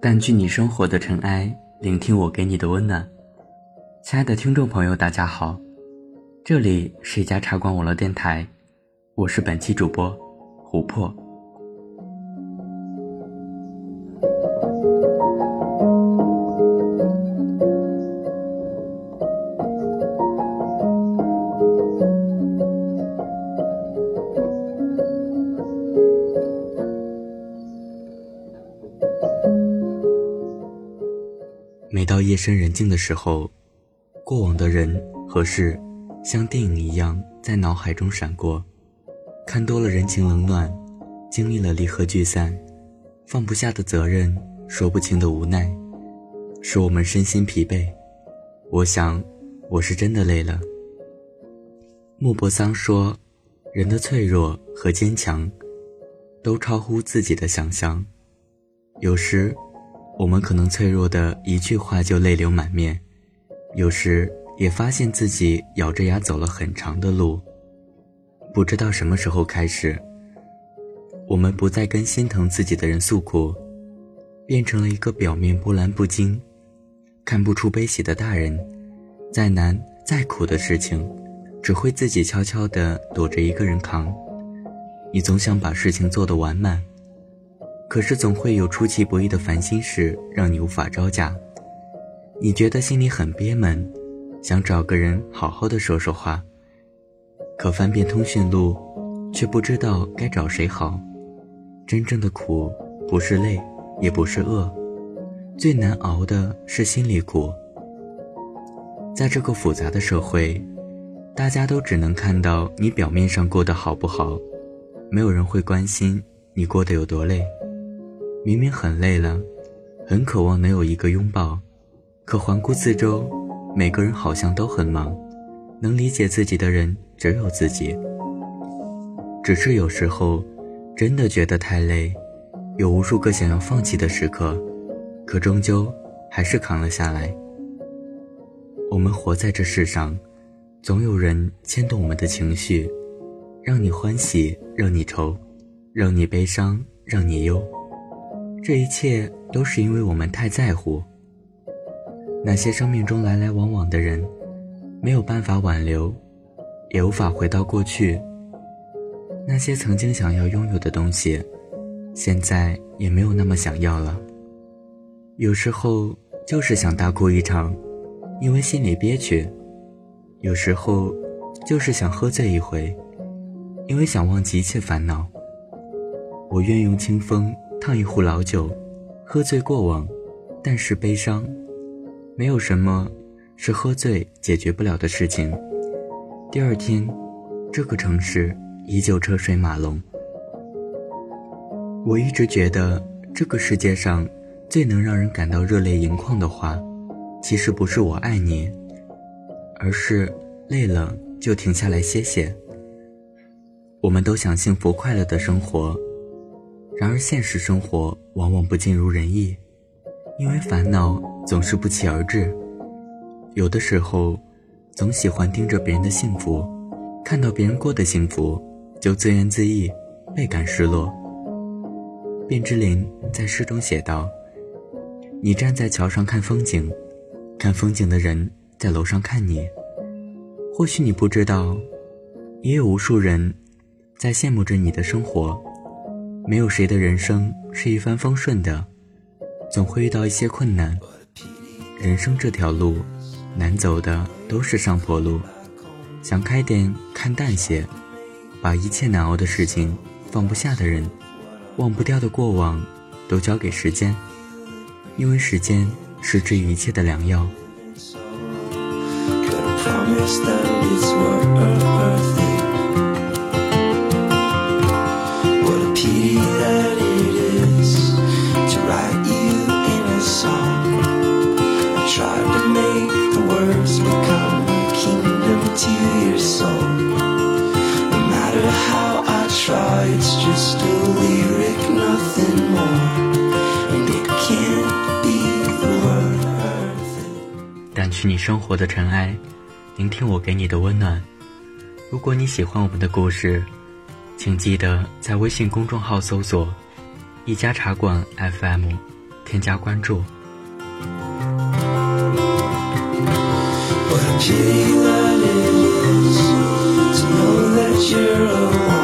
淡去你生活的尘埃，聆听我给你的温暖。亲爱的听众朋友，大家好，这里是一家茶馆网络电台，我是本期主播琥珀。夜深人静的时候，过往的人和事，像电影一样在脑海中闪过。看多了人情冷暖，经历了离合聚散，放不下的责任，说不清的无奈，使我们身心疲惫。我想，我是真的累了。莫泊桑说：“人的脆弱和坚强，都超乎自己的想象。有时。”我们可能脆弱的一句话就泪流满面，有时也发现自己咬着牙走了很长的路。不知道什么时候开始，我们不再跟心疼自己的人诉苦，变成了一个表面波澜不惊、看不出悲喜的大人。再难再苦的事情，只会自己悄悄地躲着一个人扛。你总想把事情做得完满。可是总会有出其不意的烦心事让你无法招架，你觉得心里很憋闷，想找个人好好的说说话。可翻遍通讯录，却不知道该找谁好。真正的苦不是累，也不是饿，最难熬的是心里苦。在这个复杂的社会，大家都只能看到你表面上过得好不好，没有人会关心你过得有多累。明明很累了，很渴望能有一个拥抱，可环顾四周，每个人好像都很忙，能理解自己的人只有自己。只是有时候，真的觉得太累，有无数个想要放弃的时刻，可终究还是扛了下来。我们活在这世上，总有人牵动我们的情绪，让你欢喜，让你愁，让你悲伤，让你忧。这一切都是因为我们太在乎那些生命中来来往往的人，没有办法挽留，也无法回到过去。那些曾经想要拥有的东西，现在也没有那么想要了。有时候就是想大哭一场，因为心里憋屈；有时候就是想喝醉一回，因为想忘记一切烦恼。我愿用清风。烫一壶老酒，喝醉过往，但是悲伤。没有什么是喝醉解决不了的事情。第二天，这个城市依旧车水马龙。我一直觉得，这个世界上最能让人感到热泪盈眶的话，其实不是“我爱你”，而是累了就停下来歇歇。我们都想幸福快乐的生活。然而，现实生活往往不尽如人意，因为烦恼总是不期而至。有的时候，总喜欢盯着别人的幸福，看到别人过得幸福，就自怨自艾，倍感失落。卞之琳在诗中写道：“你站在桥上看风景，看风景的人在楼上看你。或许你不知道，也有无数人在羡慕着你的生活。”没有谁的人生是一帆风顺的，总会遇到一些困难。人生这条路，难走的都是上坡路。想开点，看淡些，把一切难熬的事情、放不下的人、忘不掉的过往，都交给时间，因为时间是治愈一切的良药。掸去你生活的尘埃，聆听我给你的温暖。如果你喜欢我们的故事，请记得在微信公众号搜索“一家茶馆 FM”，添加关注。What a pity that it is to know that you're